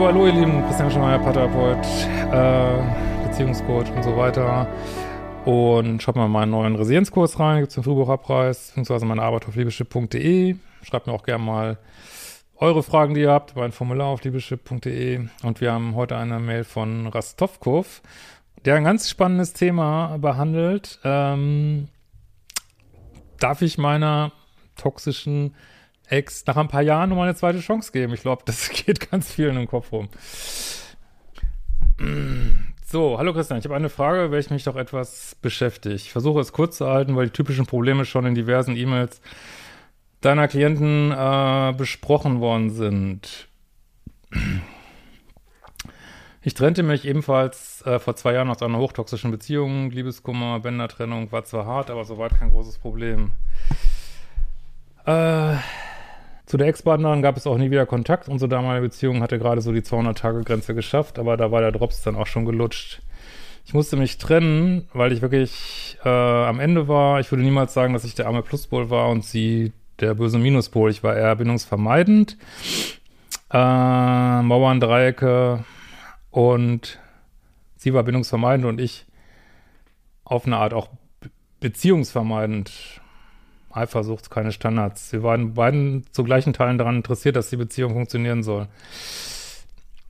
So, hallo ihr Lieben, Christian Schemeier, Paartherapeut, äh, Beziehungscoach und so weiter. Und schaut mal meinen neuen Resilienzkurs rein, gibt es den Frühbucherpreis, beziehungsweise meine Arbeit auf liebeschip.de. Schreibt mir auch gerne mal eure Fragen, die ihr habt, über ein Formular auf liebeschip.de. Und wir haben heute eine Mail von Rastovkov, der ein ganz spannendes Thema behandelt. Ähm, darf ich meiner toxischen Ex nach ein paar Jahren nochmal eine zweite Chance geben. Ich glaube, das geht ganz vielen im Kopf rum. So, hallo Christian, ich habe eine Frage, welche mich doch etwas beschäftigt. Ich versuche es kurz zu halten, weil die typischen Probleme schon in diversen E-Mails deiner Klienten äh, besprochen worden sind. Ich trennte mich ebenfalls äh, vor zwei Jahren aus einer hochtoxischen Beziehung. Liebeskummer, Bändertrennung war zwar hart, aber soweit kein großes Problem. Äh, zu der Ex-Partnerin gab es auch nie wieder Kontakt. Unsere damalige Beziehung hatte gerade so die 200-Tage-Grenze geschafft, aber da war der Drops dann auch schon gelutscht. Ich musste mich trennen, weil ich wirklich äh, am Ende war. Ich würde niemals sagen, dass ich der arme Pluspol war und sie der böse Minuspol. Ich war eher bindungsvermeidend. Äh, Mauern, Dreiecke und sie war bindungsvermeidend und ich auf eine Art auch beziehungsvermeidend. Eifersucht, keine Standards. Wir waren beiden zu gleichen Teilen daran interessiert, dass die Beziehung funktionieren soll.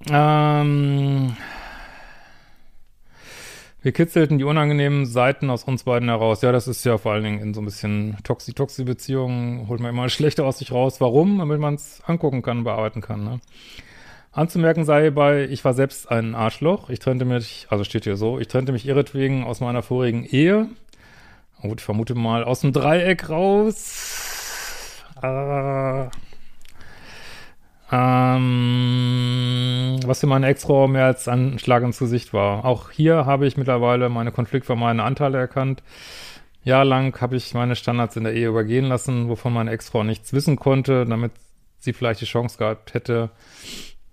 Ähm, wir kitzelten die unangenehmen Seiten aus uns beiden heraus. Ja, das ist ja vor allen Dingen in so ein bisschen Toxi-Toxi-Beziehungen, holt man immer schlechter aus sich raus. Warum? Damit man es angucken kann, bearbeiten kann. Ne? Anzumerken sei bei, ich war selbst ein Arschloch. Ich trennte mich, also steht hier so, ich trennte mich ihretwegen aus meiner vorigen Ehe. Gut, ich vermute mal aus dem Dreieck raus. Äh, ähm, was für meine Ex-Frau mehr als ein Schlag ins Gesicht war. Auch hier habe ich mittlerweile meine konfliktvermeidenden Anteile erkannt. Jahrelang habe ich meine Standards in der Ehe übergehen lassen, wovon meine Ex-Frau nichts wissen konnte, damit sie vielleicht die Chance gehabt hätte,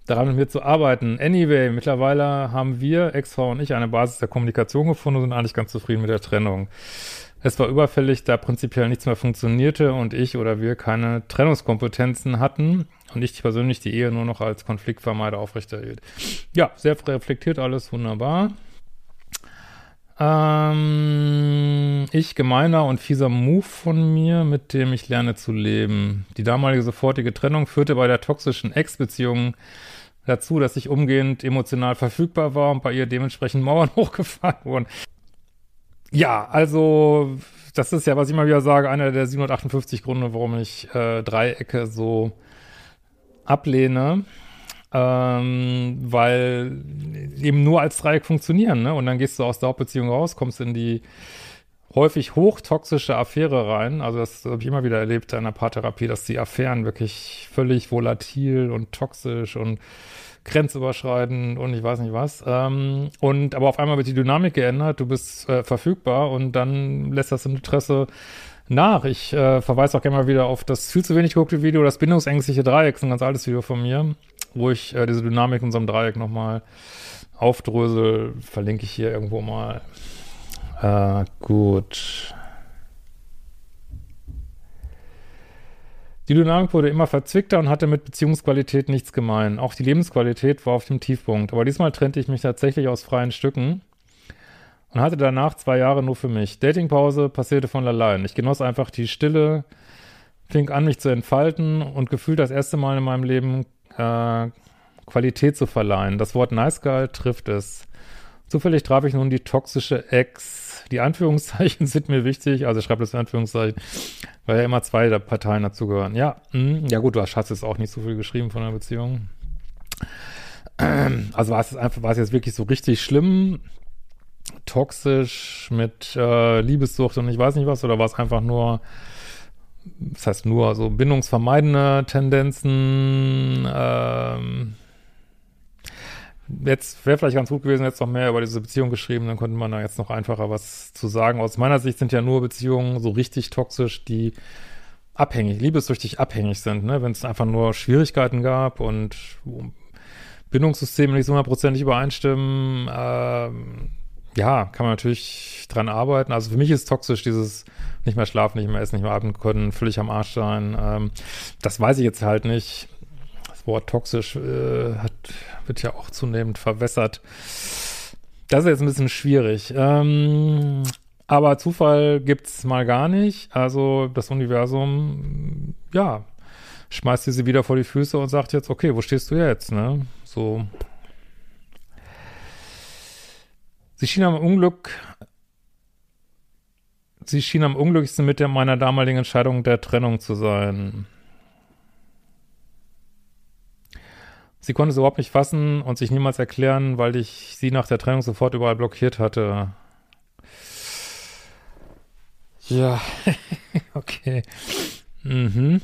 daran mit mir zu arbeiten. Anyway, mittlerweile haben wir, Ex-Frau und ich, eine Basis der Kommunikation gefunden und sind eigentlich ganz zufrieden mit der Trennung. Es war überfällig, da prinzipiell nichts mehr funktionierte und ich oder wir keine Trennungskompetenzen hatten und ich persönlich die Ehe nur noch als Konfliktvermeider aufrechterhielt. Ja, sehr reflektiert alles, wunderbar. Ähm, ich, gemeiner und fieser Move von mir, mit dem ich lerne zu leben. Die damalige sofortige Trennung führte bei der toxischen Ex-Beziehung dazu, dass ich umgehend emotional verfügbar war und bei ihr dementsprechend Mauern hochgefahren wurden. Ja, also das ist ja, was ich mal wieder sage, einer der 758 Gründe, warum ich äh, Dreiecke so ablehne, ähm, weil eben nur als Dreieck funktionieren, ne? Und dann gehst du aus der Hauptbeziehung raus, kommst in die häufig hochtoxische Affäre rein. Also das habe ich immer wieder erlebt in der Paartherapie, dass die Affären wirklich völlig volatil und toxisch und grenzüberschreitend und ich weiß nicht was. Ähm, und aber auf einmal wird die Dynamik geändert, du bist äh, verfügbar und dann lässt das Interesse nach. Ich äh, verweise auch gerne mal wieder auf das viel zu wenig geguckte Video, das bindungsängstliche Dreieck, ein ganz altes Video von mir, wo ich äh, diese Dynamik in einem Dreieck nochmal aufdrösel. Verlinke ich hier irgendwo mal. Äh, gut. Die Dynamik wurde immer verzwickter und hatte mit Beziehungsqualität nichts gemein. Auch die Lebensqualität war auf dem Tiefpunkt. Aber diesmal trennte ich mich tatsächlich aus freien Stücken und hatte danach zwei Jahre nur für mich. Datingpause passierte von allein. Ich genoss einfach die Stille, fing an, mich zu entfalten und gefühlt das erste Mal in meinem Leben äh, Qualität zu verleihen. Das Wort Nice Guy trifft es. Zufällig traf ich nun die toxische Ex. Die Anführungszeichen sind mir wichtig, also ich schreibe das in Anführungszeichen, weil ja immer zwei der Parteien dazugehören. Ja, mh, ja gut, du hast jetzt auch nicht so viel geschrieben von der Beziehung. Also war es einfach, war es jetzt wirklich so richtig schlimm, toxisch mit äh, Liebessucht und ich weiß nicht was, oder war es einfach nur, das heißt nur so bindungsvermeidende Tendenzen, ähm, jetzt wäre vielleicht ganz gut gewesen, jetzt noch mehr über diese Beziehung geschrieben, dann könnte man da jetzt noch einfacher was zu sagen. Aus meiner Sicht sind ja nur Beziehungen so richtig toxisch, die abhängig, liebessüchtig abhängig sind, ne? Wenn es einfach nur Schwierigkeiten gab und Bindungssysteme nicht so hundertprozentig übereinstimmen, ähm, ja, kann man natürlich dran arbeiten. Also für mich ist toxisch dieses nicht mehr schlafen, nicht mehr essen, nicht mehr atmen können, völlig am Arsch sein. Ähm, das weiß ich jetzt halt nicht. Wort toxisch äh, hat, wird ja auch zunehmend verwässert. Das ist jetzt ein bisschen schwierig. Ähm, aber Zufall gibt's mal gar nicht. Also das Universum, ja, schmeißt sie wieder vor die Füße und sagt jetzt, okay, wo stehst du jetzt, ne? So. Sie schien am Unglück, sie schien am unglücklichsten mit meiner damaligen Entscheidung der Trennung zu sein. Sie konnte es überhaupt nicht fassen und sich niemals erklären, weil ich sie nach der Trennung sofort überall blockiert hatte. Ja, okay. Mhm.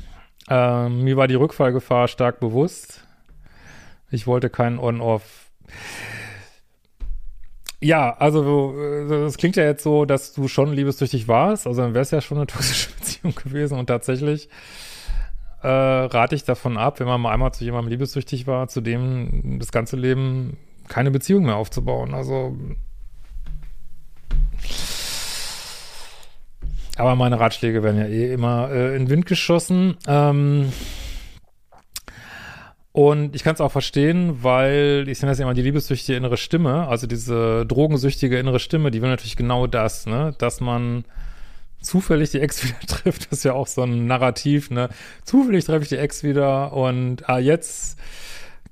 Ähm, mir war die Rückfallgefahr stark bewusst. Ich wollte keinen On-Off. Ja, also es klingt ja jetzt so, dass du schon liebessüchtig warst. Also dann wäre es ja schon eine toxische Beziehung gewesen. Und tatsächlich äh, rate ich davon ab, wenn man mal einmal zu jemandem liebessüchtig war, zu dem das ganze Leben keine Beziehung mehr aufzubauen. Also Aber meine Ratschläge werden ja eh immer äh, in den Wind geschossen. Ähm, und ich kann es auch verstehen, weil ich nenne das ja immer die liebessüchtige innere Stimme, also diese drogensüchtige innere Stimme, die will natürlich genau das, ne, dass man zufällig die Ex wieder trifft, das ist ja auch so ein Narrativ, ne, zufällig treffe ich die Ex wieder und ah, jetzt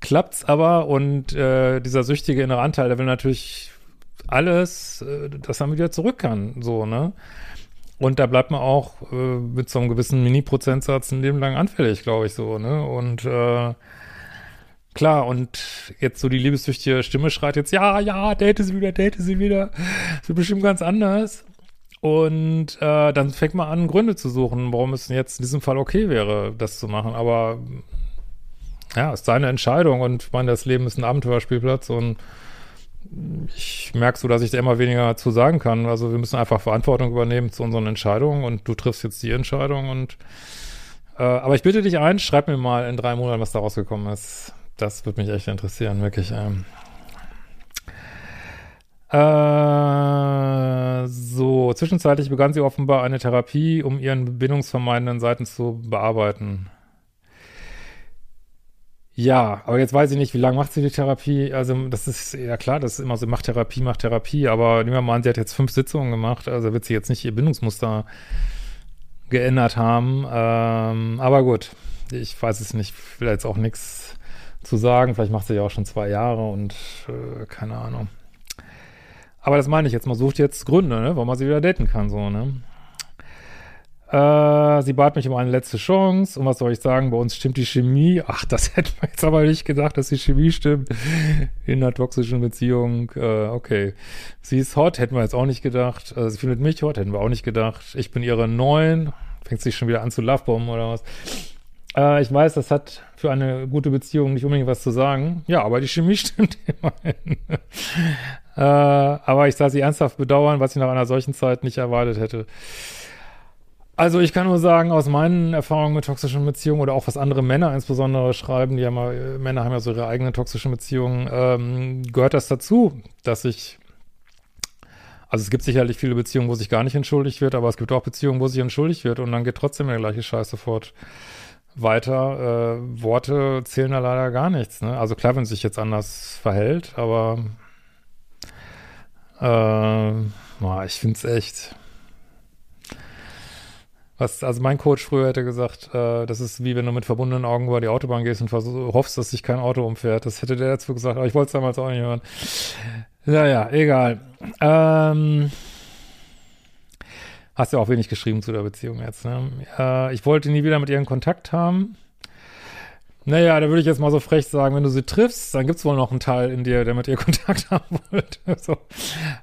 klappt's aber und äh, dieser süchtige innere Anteil, der will natürlich alles, äh, dass er wieder zurück kann, so, ne. Und da bleibt man auch äh, mit so einem gewissen Mini-Prozentsatz ein Leben lang anfällig, glaube ich so, ne? Und äh, klar, und jetzt so die liebessüchtige Stimme schreit jetzt, ja, ja, date sie wieder, date sie wieder. Das wird bestimmt ganz anders. Und äh, dann fängt man an, Gründe zu suchen, warum es jetzt in diesem Fall okay wäre, das zu machen. Aber ja, ist seine Entscheidung und ich meine, das Leben ist ein Abenteuerspielplatz und ich merke so, dass ich da immer weniger zu sagen kann. Also wir müssen einfach Verantwortung übernehmen zu unseren Entscheidungen und du triffst jetzt die Entscheidung und äh, aber ich bitte dich ein, schreib mir mal in drei Monaten, was da rausgekommen ist. Das würde mich echt interessieren, wirklich. Ähm. Äh, so, zwischenzeitlich begann sie offenbar eine Therapie, um ihren bindungsvermeidenden Seiten zu bearbeiten. Ja, aber jetzt weiß ich nicht, wie lange macht sie die Therapie? Also, das ist ja klar, das ist immer so, macht Therapie, macht Therapie, aber nehmen wir mal an, sie hat jetzt fünf Sitzungen gemacht, also wird sie jetzt nicht ihr Bindungsmuster geändert haben. Ähm, aber gut, ich weiß es nicht, ich will jetzt auch nichts zu sagen. Vielleicht macht sie ja auch schon zwei Jahre und äh, keine Ahnung. Aber das meine ich jetzt, man sucht jetzt Gründe, ne, warum man sie wieder daten kann, so, ne? Äh, sie bat mich um eine letzte Chance. Und was soll ich sagen? Bei uns stimmt die Chemie. Ach, das hätte man jetzt aber nicht gedacht, dass die Chemie stimmt. In einer toxischen Beziehung. Äh, okay. Sie ist hot, hätten wir jetzt auch nicht gedacht. Äh, sie findet mich hot, hätten wir auch nicht gedacht. Ich bin ihre Neun. Fängt sich schon wieder an zu Lovebomben oder was. Äh, ich weiß, das hat für eine gute Beziehung nicht unbedingt was zu sagen. Ja, aber die Chemie stimmt immerhin. äh, aber ich sah sie ernsthaft bedauern, was ich nach einer solchen Zeit nicht erwartet hätte. Also ich kann nur sagen, aus meinen Erfahrungen mit toxischen Beziehungen oder auch was andere Männer insbesondere schreiben, die haben ja, Männer haben ja so ihre eigenen toxischen Beziehungen, ähm, gehört das dazu, dass ich, also es gibt sicherlich viele Beziehungen, wo sich gar nicht entschuldigt wird, aber es gibt auch Beziehungen, wo sich entschuldigt wird und dann geht trotzdem der gleiche Scheiß sofort weiter. Äh, Worte zählen da leider gar nichts. Ne? Also klar, wenn es sich jetzt anders verhält, aber äh, ich finde es echt was, also mein Coach früher hätte gesagt, äh, das ist wie wenn du mit verbundenen Augen über die Autobahn gehst und hoffst, dass sich kein Auto umfährt. Das hätte der dazu gesagt, aber ich wollte es damals auch nicht hören. Naja, egal. Ähm, hast ja auch wenig geschrieben zu der Beziehung jetzt. Ne? Äh, ich wollte nie wieder mit ihr in Kontakt haben. Naja, da würde ich jetzt mal so frech sagen, wenn du sie triffst, dann gibt es wohl noch einen Teil in dir, der mit ihr Kontakt haben wollte. so.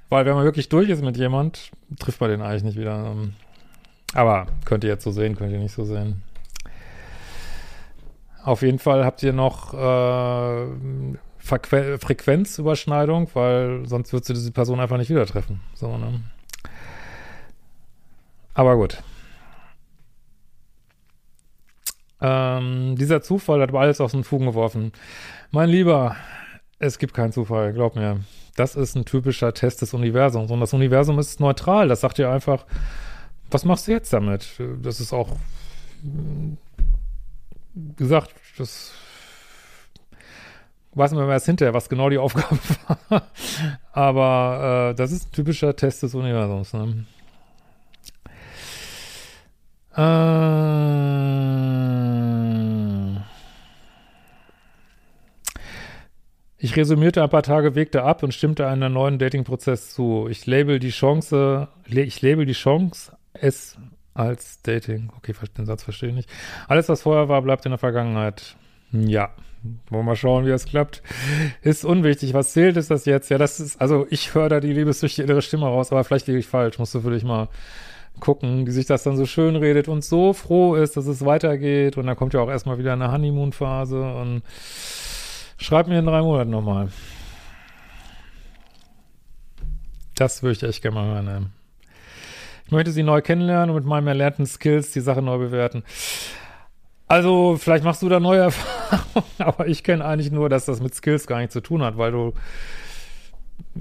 Weil wenn man wirklich durch ist mit jemand, trifft man den eigentlich nicht wieder. Aber könnt ihr jetzt so sehen, könnt ihr nicht so sehen. Auf jeden Fall habt ihr noch äh, Frequ Frequenzüberschneidung, weil sonst würdest du diese Person einfach nicht wieder treffen. So, ne? Aber gut. Ähm, dieser Zufall hat alles aus den Fugen geworfen. Mein Lieber, es gibt keinen Zufall, glaub mir. Das ist ein typischer Test des Universums. Und das Universum ist neutral. Das sagt dir einfach, was machst du jetzt damit? Das ist auch gesagt, das weiß man erst hinterher, was genau die Aufgabe war. Aber äh, das ist ein typischer Test des Universums. Ne? Äh, ich resümierte ein paar Tage, wegte ab und stimmte einem neuen Dating-Prozess zu. Ich label die Chance, ich label die Chance, es als Dating. Okay, den Satz verstehe ich nicht. Alles, was vorher war, bleibt in der Vergangenheit. Ja. Wollen wir mal schauen, wie das klappt. Ist unwichtig. Was zählt, ist das jetzt? Ja, das ist, also ich höre da die liebessüchtige innere Stimme raus, aber vielleicht liege ich falsch. Musst du für dich mal gucken, die sich das dann so schön redet und so froh ist, dass es weitergeht. Und dann kommt ja auch erstmal wieder eine Honeymoon-Phase und schreib mir in drei Monaten nochmal. Das würde ich echt gerne mal hören. Ne? Ich möchte sie neu kennenlernen und mit meinen erlernten Skills die Sache neu bewerten. Also, vielleicht machst du da neue Erfahrungen, aber ich kenne eigentlich nur, dass das mit Skills gar nichts zu tun hat, weil du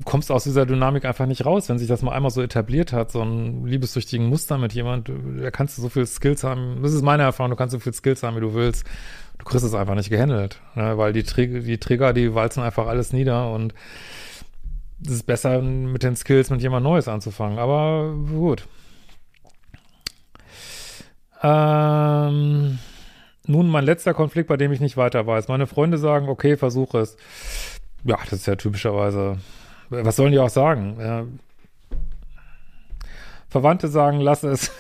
kommst aus dieser Dynamik einfach nicht raus, wenn sich das mal einmal so etabliert hat, so ein liebessüchtigen Muster mit jemand, da kannst du so viel Skills haben, das ist meine Erfahrung, du kannst so viel Skills haben, wie du willst, du kriegst es einfach nicht gehandelt, ne? weil die, Trig die Trigger, die walzen einfach alles nieder und es ist besser, mit den Skills mit jemand Neues anzufangen, aber gut. Ähm, nun mein letzter Konflikt, bei dem ich nicht weiter weiß. Meine Freunde sagen, okay, versuche es. Ja, das ist ja typischerweise was sollen die auch sagen? Ja. Verwandte sagen, lass es.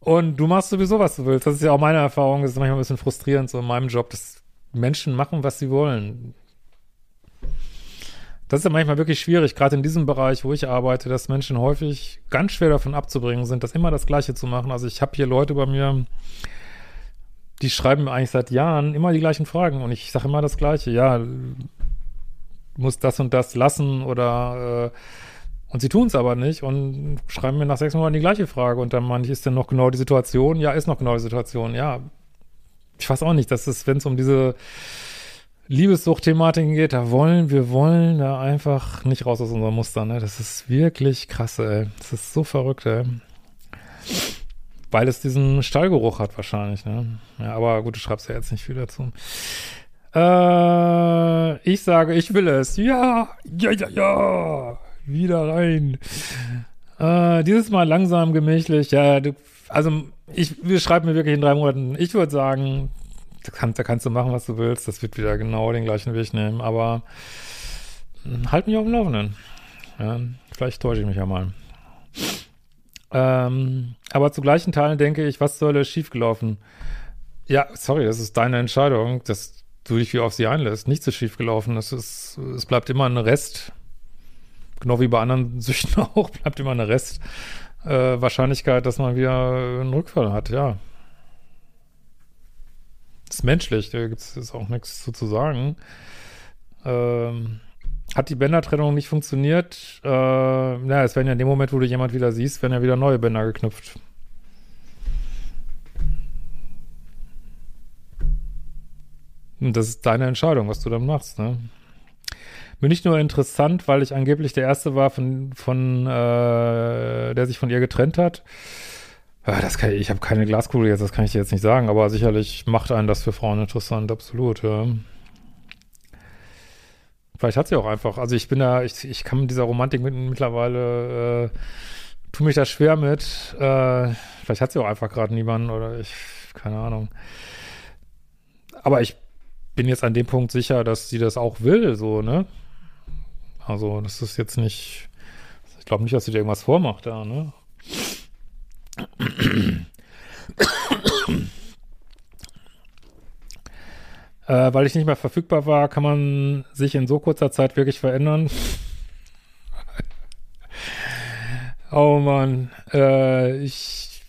Und du machst sowieso, was du willst. Das ist ja auch meine Erfahrung. Das ist manchmal ein bisschen frustrierend so in meinem Job, dass Menschen machen, was sie wollen. Das ist ja manchmal wirklich schwierig, gerade in diesem Bereich, wo ich arbeite, dass Menschen häufig ganz schwer davon abzubringen sind, das immer das Gleiche zu machen. Also ich habe hier Leute bei mir, die schreiben eigentlich seit Jahren immer die gleichen Fragen und ich sage immer das Gleiche. Ja, muss das und das lassen oder äh, und sie tun es aber nicht und schreiben mir nach sechs Monaten die gleiche Frage und dann meine ich, ist denn noch genau die Situation? Ja, ist noch genau die Situation. Ja, ich weiß auch nicht, dass es, wenn es um diese Liebessucht-Thematiken geht, da wollen wir wollen da einfach nicht raus aus unserem Muster. Ne? Das ist wirklich krass, ey. Das ist so verrückt, ey. Weil es diesen Stallgeruch hat wahrscheinlich, ne? Ja, aber gut, du schreibst ja jetzt nicht viel dazu. Äh, ich sage, ich will es. Ja, ja, ja, ja. Wieder rein. Äh, dieses Mal langsam, gemächlich. Ja, du, also ich, wir schreiben mir wirklich in drei Monaten. Ich würde sagen, da kannst, da kannst du machen, was du willst. Das wird wieder genau den gleichen Weg nehmen. Aber hm, halt mich auf dem Laufenden. Ja, vielleicht täusche ich mich ja mal. Ähm, aber zu gleichen Teilen denke ich, was soll schiefgelaufen? Ja, sorry, das ist deine Entscheidung. Das du dich wie auf sie einlässt. Nichts ist schiefgelaufen. Es ist, es bleibt immer ein Rest. Genau wie bei anderen Süchten auch, bleibt immer eine Restwahrscheinlichkeit, äh, dass man wieder einen Rückfall hat, ja. Das ist menschlich, da gibt es auch nichts zu, zu sagen. Ähm, hat die Bändertrennung nicht funktioniert? Äh, ja, es werden ja in dem Moment, wo du jemand wieder siehst, werden ja wieder neue Bänder geknüpft. Das ist deine Entscheidung, was du dann machst, ne? Mir nicht nur interessant, weil ich angeblich der Erste war, von, von äh, der sich von ihr getrennt hat. Ja, das kann ich, ich habe keine Glaskugel jetzt, das kann ich dir jetzt nicht sagen, aber sicherlich macht einen das für Frauen interessant, absolut, ja. Vielleicht hat sie auch einfach, also ich bin da, ich, ich kann mit dieser Romantik mit, mittlerweile, äh, tu mich da schwer mit. Äh, vielleicht hat sie auch einfach gerade niemanden oder ich, keine Ahnung. Aber ich bin jetzt an dem Punkt sicher, dass sie das auch will, so, ne? Also, das ist jetzt nicht, ich glaube nicht, dass sie dir irgendwas vormacht da, ne? äh, weil ich nicht mehr verfügbar war, kann man sich in so kurzer Zeit wirklich verändern. oh Mann, äh, ich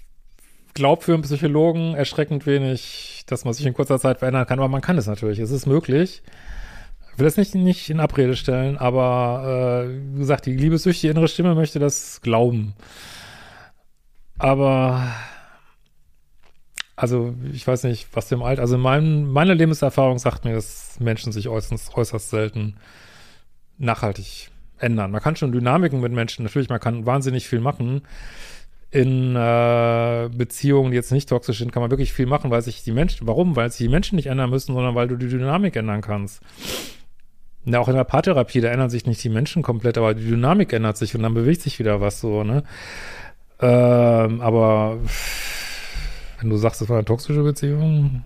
glaube für einen Psychologen erschreckend wenig, dass man sich in kurzer Zeit verändern kann, aber man kann es natürlich, es ist möglich. Ich will das nicht, nicht in Abrede stellen, aber äh, wie gesagt, die liebessüchtige innere Stimme möchte das glauben. Aber also ich weiß nicht, was dem Alter, also in meinem, meine Lebenserfahrung sagt mir, dass Menschen sich äußerst, äußerst selten nachhaltig ändern. Man kann schon Dynamiken mit Menschen, natürlich, man kann wahnsinnig viel machen. In äh, Beziehungen, die jetzt nicht toxisch sind, kann man wirklich viel machen, weil sich die Menschen, warum? Weil sich die Menschen nicht ändern müssen, sondern weil du die Dynamik ändern kannst. Ja, auch in der Paartherapie, da ändern sich nicht die Menschen komplett, aber die Dynamik ändert sich und dann bewegt sich wieder was so, ne? Ähm, aber wenn du sagst, das war eine toxische Beziehung,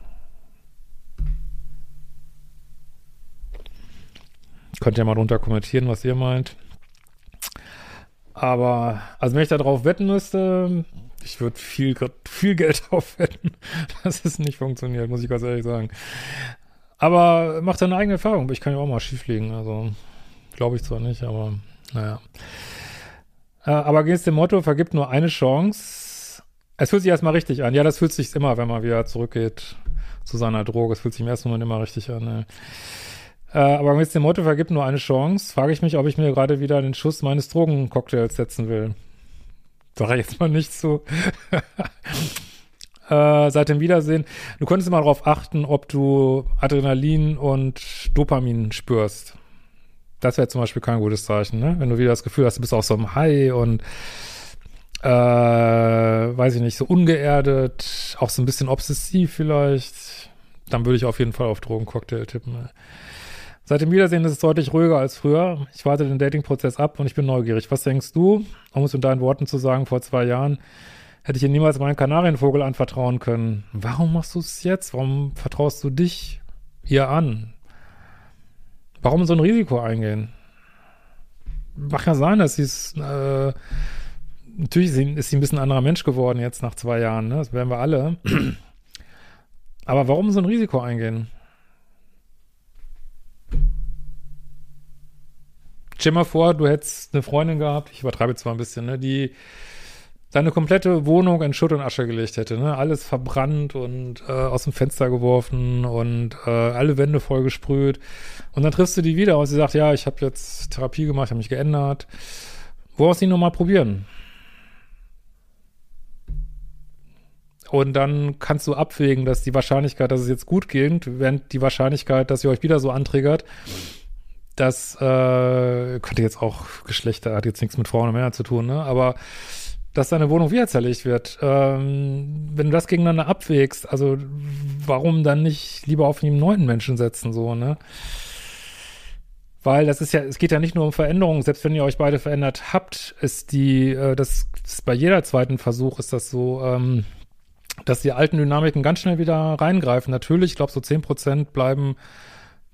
könnt ihr mal drunter kommentieren, was ihr meint. Aber, also wenn ich da drauf wetten müsste, ich würde viel, viel Geld aufwetten, dass es nicht funktioniert, muss ich ganz ehrlich sagen. Aber mach deine eigene Erfahrung. Ich kann ja auch mal schief liegen. Also, glaube ich zwar nicht, aber naja. Äh, aber geht's dem Motto, vergibt nur eine Chance. Es fühlt sich erstmal richtig an. Ja, das fühlt sich immer, wenn man wieder zurückgeht zu seiner Droge. Es fühlt sich im ersten Moment immer richtig an. Ne? Äh, aber gemäß dem Motto, vergibt nur eine Chance, frage ich mich, ob ich mir gerade wieder den Schuss meines Drogencocktails setzen will. Sag ich jetzt mal nicht so. äh, seit dem Wiedersehen. Du könntest immer darauf achten, ob du Adrenalin und Dopamin spürst. Das wäre zum Beispiel kein gutes Zeichen, ne? Wenn du wieder das Gefühl hast, du bist auf so einem High und äh, weiß ich nicht, so ungeerdet, auch so ein bisschen obsessiv vielleicht, dann würde ich auf jeden Fall auf Drogencocktail tippen. Ne? Seit dem Wiedersehen ist es deutlich ruhiger als früher. Ich warte den Dating-Prozess ab und ich bin neugierig. Was denkst du? Um es in deinen Worten zu sagen, vor zwei Jahren hätte ich dir niemals meinen Kanarienvogel anvertrauen können. Warum machst du es jetzt? Warum vertraust du dich ihr an? Warum so ein Risiko eingehen? Mag ja sein, dass sie es, äh, natürlich ist sie ein bisschen anderer Mensch geworden jetzt nach zwei Jahren, ne? Das werden wir alle. Aber warum so ein Risiko eingehen? Stell mal vor, du hättest eine Freundin gehabt, ich übertreibe zwar ein bisschen, ne, die seine komplette Wohnung in Schutt und Asche gelegt hätte, ne? Alles verbrannt und äh, aus dem Fenster geworfen und äh, alle Wände vollgesprüht. Und dann triffst du die wieder und sie sagt, ja, ich habe jetzt Therapie gemacht, habe mich geändert. Woraus sie nochmal probieren? Und dann kannst du abwägen, dass die Wahrscheinlichkeit, dass es jetzt gut geht, während die Wahrscheinlichkeit, dass ihr euch wieder so antriggert, das äh, könnte jetzt auch Geschlechter, hat jetzt nichts mit Frauen und Männern zu tun, ne? Aber dass deine Wohnung wieder zerlegt wird. Ähm, wenn du das gegeneinander abwägst, also warum dann nicht lieber auf einen neuen Menschen setzen, so, ne? Weil das ist ja, es geht ja nicht nur um Veränderungen, selbst wenn ihr euch beide verändert habt, ist die, äh, das ist bei jeder zweiten Versuch ist das so, ähm, dass die alten Dynamiken ganz schnell wieder reingreifen. Natürlich, ich glaube, so zehn Prozent bleiben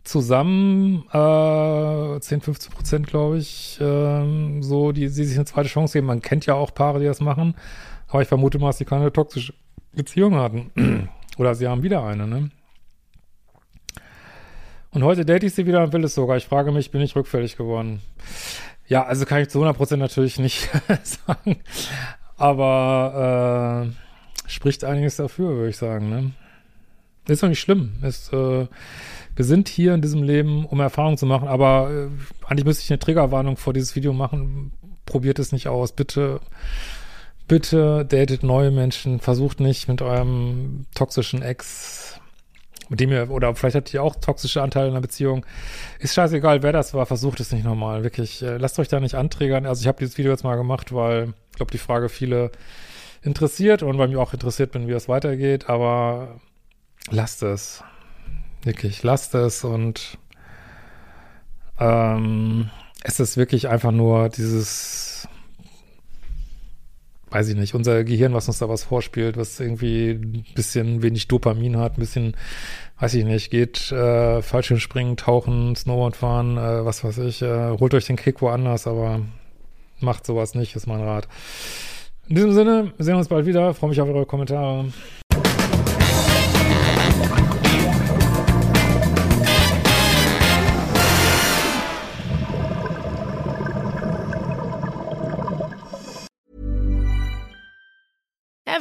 zusammen, äh, 10, 15 Prozent, glaube ich, äh, so, die, die sich eine zweite Chance geben. Man kennt ja auch Paare, die das machen, aber ich vermute mal, dass sie keine toxische Beziehung hatten. Oder sie haben wieder eine, ne? Und heute date ich sie wieder und will es sogar. Ich frage mich, bin ich rückfällig geworden? Ja, also kann ich zu 100 Prozent natürlich nicht sagen. Aber äh, spricht einiges dafür, würde ich sagen, ne? Ist doch nicht schlimm. Ist, äh, wir sind hier in diesem Leben, um Erfahrung zu machen, aber äh, eigentlich müsste ich eine Triggerwarnung vor dieses Video machen. Probiert es nicht aus. Bitte, bitte datet neue Menschen. Versucht nicht mit eurem toxischen Ex, mit dem ihr, oder vielleicht hattet ihr auch toxische Anteile in der Beziehung. Ist scheißegal, wer das war. Versucht es nicht nochmal. Wirklich, äh, lasst euch da nicht anträgern. Also ich habe dieses Video jetzt mal gemacht, weil ich glaube, die Frage viele interessiert und weil mich auch interessiert bin, wie das weitergeht, aber lasst es. Wirklich, lasst es und ähm, es ist wirklich einfach nur dieses, weiß ich nicht, unser Gehirn, was uns da was vorspielt, was irgendwie ein bisschen wenig Dopamin hat, ein bisschen weiß ich nicht, geht äh, Fallschirmspringen, Tauchen, Snowboard fahren, äh, was weiß ich, äh, holt euch den Kick woanders, aber macht sowas nicht, ist mein Rat. In diesem Sinne, wir sehen uns bald wieder. Freue mich auf eure Kommentare.